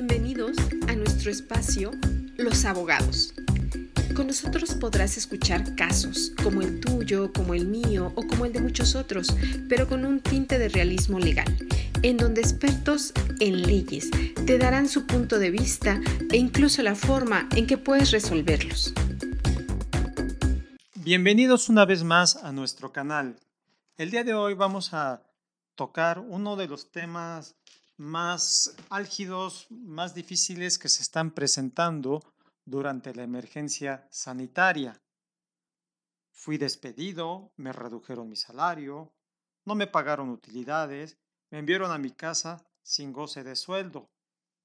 Bienvenidos a nuestro espacio Los Abogados. Con nosotros podrás escuchar casos como el tuyo, como el mío o como el de muchos otros, pero con un tinte de realismo legal, en donde expertos en leyes te darán su punto de vista e incluso la forma en que puedes resolverlos. Bienvenidos una vez más a nuestro canal. El día de hoy vamos a tocar uno de los temas más álgidos, más difíciles que se están presentando durante la emergencia sanitaria. Fui despedido, me redujeron mi salario, no me pagaron utilidades, me enviaron a mi casa sin goce de sueldo.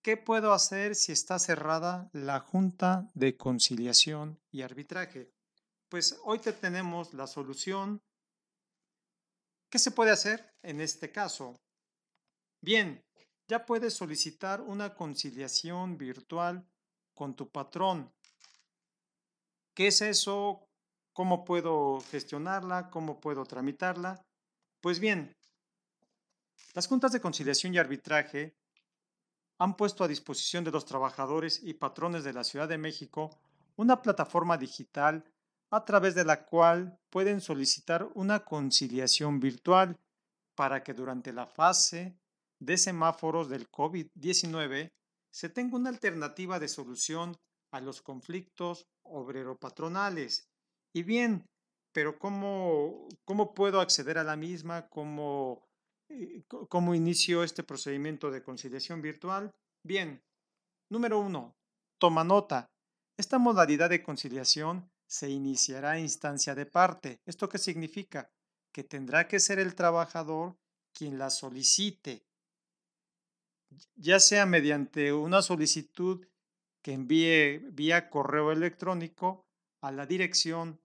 ¿Qué puedo hacer si está cerrada la Junta de Conciliación y Arbitraje? Pues hoy te tenemos la solución. ¿Qué se puede hacer en este caso? Bien, ya puedes solicitar una conciliación virtual con tu patrón. ¿Qué es eso? ¿Cómo puedo gestionarla? ¿Cómo puedo tramitarla? Pues bien, las juntas de conciliación y arbitraje han puesto a disposición de los trabajadores y patrones de la Ciudad de México una plataforma digital a través de la cual pueden solicitar una conciliación virtual para que durante la fase de semáforos del COVID-19 se tenga una alternativa de solución a los conflictos obrero-patronales. Y bien, pero ¿cómo, ¿cómo, puedo acceder a la misma? ¿Cómo, eh, ¿Cómo inicio este procedimiento de conciliación virtual? Bien, número uno, toma nota. Esta modalidad de conciliación se iniciará a instancia de parte. ¿Esto qué significa? Que tendrá que ser el trabajador quien la solicite ya sea mediante una solicitud que envíe vía correo electrónico a la dirección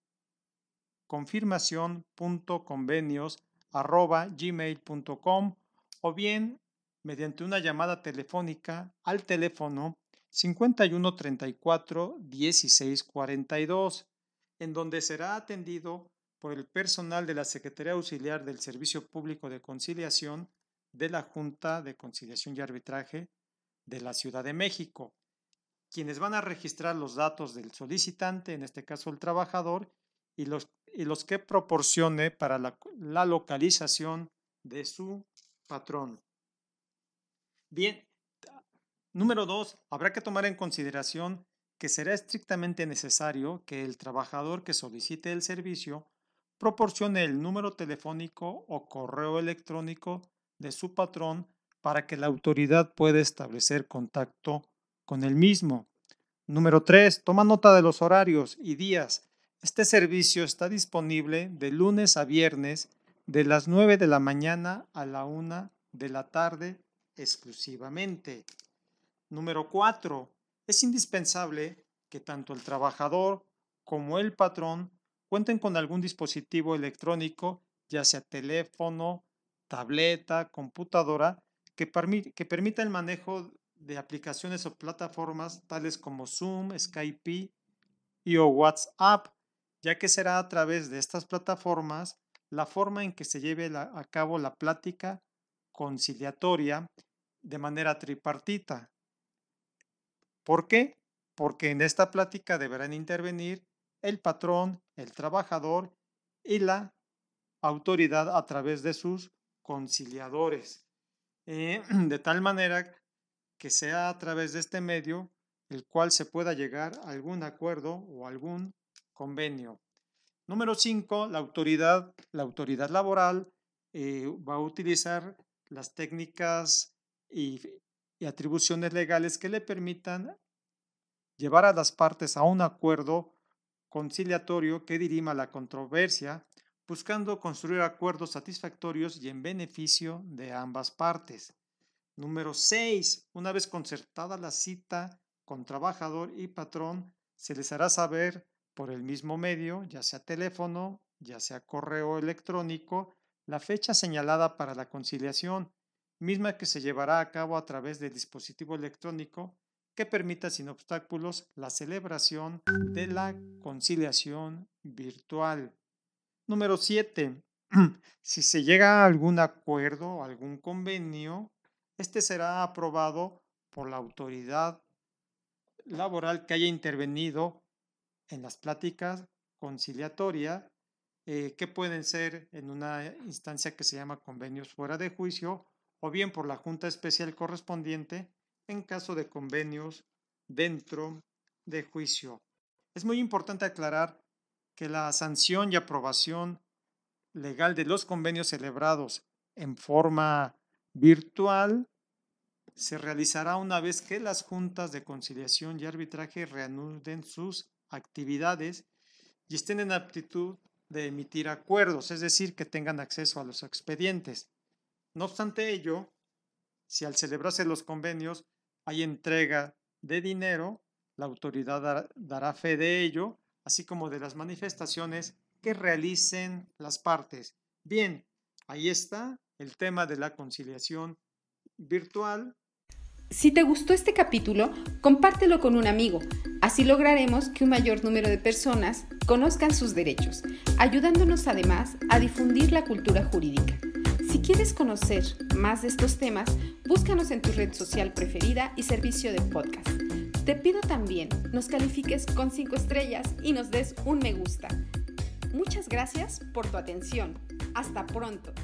confirmación.convenios.gmail.com o bien mediante una llamada telefónica al teléfono 51 34 16 42, en donde será atendido por el personal de la Secretaría Auxiliar del Servicio Público de Conciliación de la Junta de Conciliación y Arbitraje de la Ciudad de México, quienes van a registrar los datos del solicitante, en este caso el trabajador, y los, y los que proporcione para la, la localización de su patrón. Bien, número dos, habrá que tomar en consideración que será estrictamente necesario que el trabajador que solicite el servicio proporcione el número telefónico o correo electrónico de su patrón para que la autoridad pueda establecer contacto con el mismo. Número 3. Toma nota de los horarios y días. Este servicio está disponible de lunes a viernes de las 9 de la mañana a la 1 de la tarde exclusivamente. Número 4. Es indispensable que tanto el trabajador como el patrón cuenten con algún dispositivo electrónico, ya sea teléfono, tableta, computadora, que, permita el manejo de aplicaciones o plataformas tales como Zoom, Skype y o WhatsApp, ya que será a través de estas plataformas la forma en que se lleve a cabo la plática conciliatoria de manera tripartita. ¿Por qué? Porque en esta plática deberán intervenir el patrón, el trabajador y la autoridad a través de sus conciliadores, eh, de tal manera que sea a través de este medio el cual se pueda llegar a algún acuerdo o algún convenio. Número 5, la autoridad, la autoridad laboral eh, va a utilizar las técnicas y, y atribuciones legales que le permitan llevar a las partes a un acuerdo conciliatorio que dirima la controversia buscando construir acuerdos satisfactorios y en beneficio de ambas partes. Número 6. Una vez concertada la cita con trabajador y patrón, se les hará saber por el mismo medio, ya sea teléfono, ya sea correo electrónico, la fecha señalada para la conciliación, misma que se llevará a cabo a través del dispositivo electrónico que permita sin obstáculos la celebración de la conciliación virtual. Número 7. Si se llega a algún acuerdo o algún convenio, este será aprobado por la autoridad laboral que haya intervenido en las pláticas conciliatorias, eh, que pueden ser en una instancia que se llama convenios fuera de juicio, o bien por la Junta Especial correspondiente en caso de convenios dentro de juicio. Es muy importante aclarar que la sanción y aprobación legal de los convenios celebrados en forma virtual se realizará una vez que las juntas de conciliación y arbitraje reanuden sus actividades y estén en aptitud de emitir acuerdos, es decir, que tengan acceso a los expedientes. No obstante ello, si al celebrarse los convenios hay entrega de dinero, la autoridad dará fe de ello, así como de las manifestaciones que realicen las partes. Bien, ahí está el tema de la conciliación virtual si te gustó este capítulo, compártelo con un amigo. Así lograremos que un mayor número de personas conozcan sus derechos, ayudándonos además a difundir la cultura jurídica. Si quieres conocer más de estos temas, búscanos en tu red social preferida y servicio de podcast. Te pido también nos califiques con 5 estrellas y nos des un me gusta. Muchas gracias por tu atención. Hasta pronto.